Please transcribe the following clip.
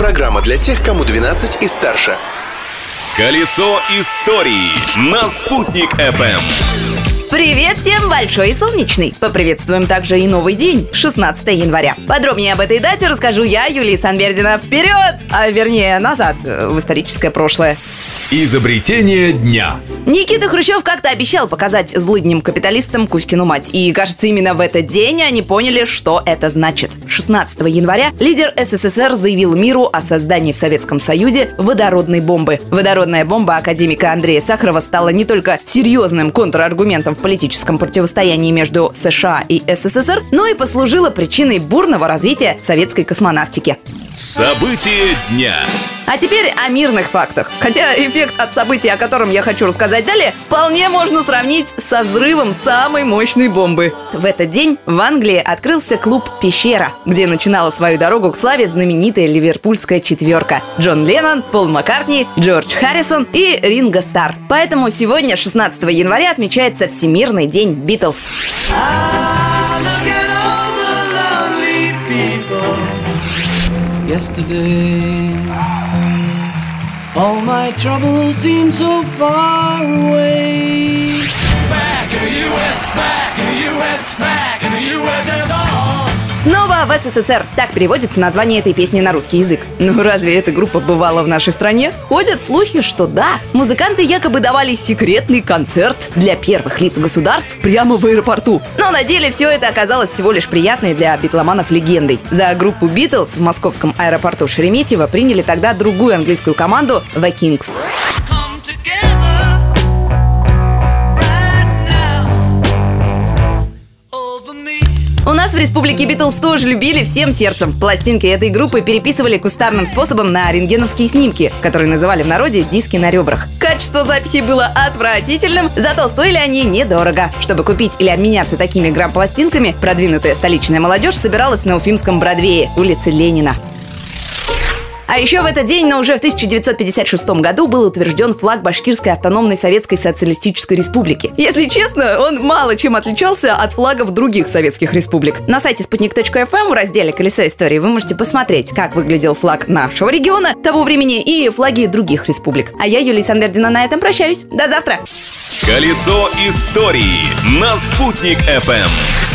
Программа для тех, кому 12 и старше. Колесо истории на «Спутник FM. Привет всем, большой и солнечный! Поприветствуем также и новый день, 16 января. Подробнее об этой дате расскажу я, Юлия Санбердина. Вперед! А вернее, назад, э, в историческое прошлое. Изобретение дня. Никита Хрущев как-то обещал показать злыдним капиталистам Кузькину мать. И, кажется, именно в этот день они поняли, что это значит. 16 января лидер СССР заявил миру о создании в Советском Союзе водородной бомбы. Водородная бомба академика Андрея Сахарова стала не только серьезным контраргументом в политическом противостоянии между США и СССР, но и послужила причиной бурного развития советской космонавтики. Событие дня. А теперь о мирных фактах. Хотя эффект от событий, о котором я хочу рассказать далее, вполне можно сравнить со взрывом самой мощной бомбы. В этот день в Англии открылся клуб «Пещера», где начинала свою дорогу к славе знаменитая ливерпульская четверка. Джон Леннон, Пол Маккартни, Джордж Харрисон и Ринго Стар. Поэтому сегодня, 16 января, отмечается Всемирный день Битлз. yesterday. All my troubles seem so far away. Снова в СССР. Так переводится название этой песни на русский язык. Ну разве эта группа бывала в нашей стране? Ходят слухи, что да. Музыканты якобы давали секретный концерт для первых лиц государств прямо в аэропорту. Но на деле все это оказалось всего лишь приятной для битломанов легендой. За группу Битлз в московском аэропорту Шереметьево приняли тогда другую английскую команду The Kings. Нас в республике Битлз тоже любили всем сердцем. Пластинки этой группы переписывали кустарным способом на рентгеновские снимки, которые называли в народе диски на ребрах. Качество записей было отвратительным, зато стоили они недорого. Чтобы купить или обменяться такими грамм-пластинками, продвинутая столичная молодежь собиралась на Уфимском Бродвее, улице Ленина. А еще в этот день, но уже в 1956 году, был утвержден флаг Башкирской автономной Советской Социалистической Республики. Если честно, он мало чем отличался от флагов других советских республик. На сайте спутник.фм в разделе «Колесо истории» вы можете посмотреть, как выглядел флаг нашего региона того времени и флаги других республик. А я, Юлия Санбердина, на этом прощаюсь. До завтра! Колесо истории на «Спутник FM.